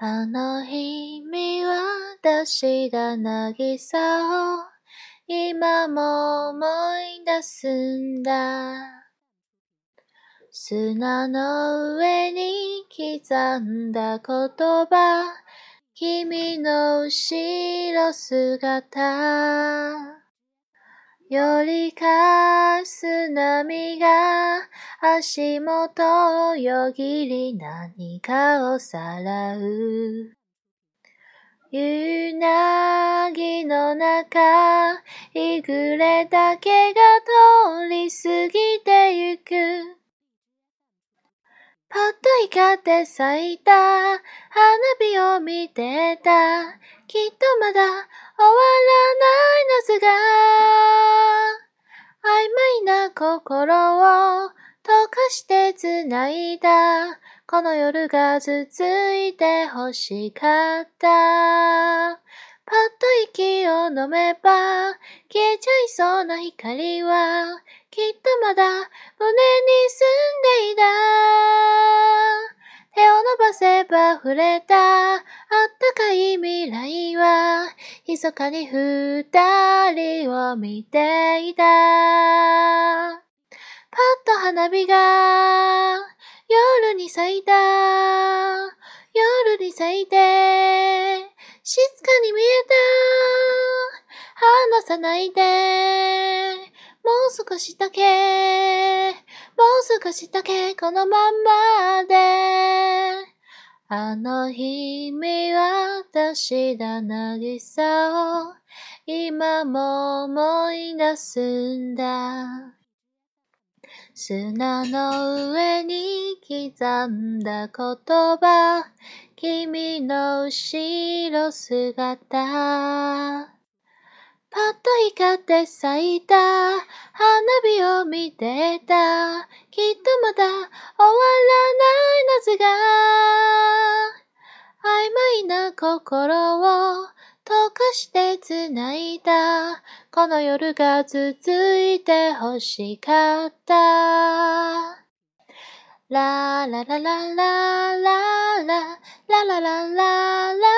あの日見渡した渚を今も思い出すんだ。砂の上に刻んだ言葉、君の後ろ姿。よりかす波が足元をよぎり何かをさらう。夕なぎの中、いぐれだけが通り過ぎてゆく。パッと光って咲いた花火を見てた。きっとまだ終わらない夏が心を溶かして繋いだ。この夜が続いて欲しかった。パッと息を飲めば消えちゃいそうな光はきっとまだ胸に住んでいた。ばせば触れた。あったかい未来は密かに二人を見ていた。パッと花火が夜に咲いた。夜に咲いて静かに見えた。離さないで。もう少しだけもう少しだけこのままであの日見渡した渚を今も思い出すんだ。砂の上に刻んだ言葉、君の後ろ姿。パッと光って咲いた。花火を見てた。きっとまだ終わらない夏が。曖昧な心を溶かして繋いだ。この夜が続いて欲しかった。ララララララララララララ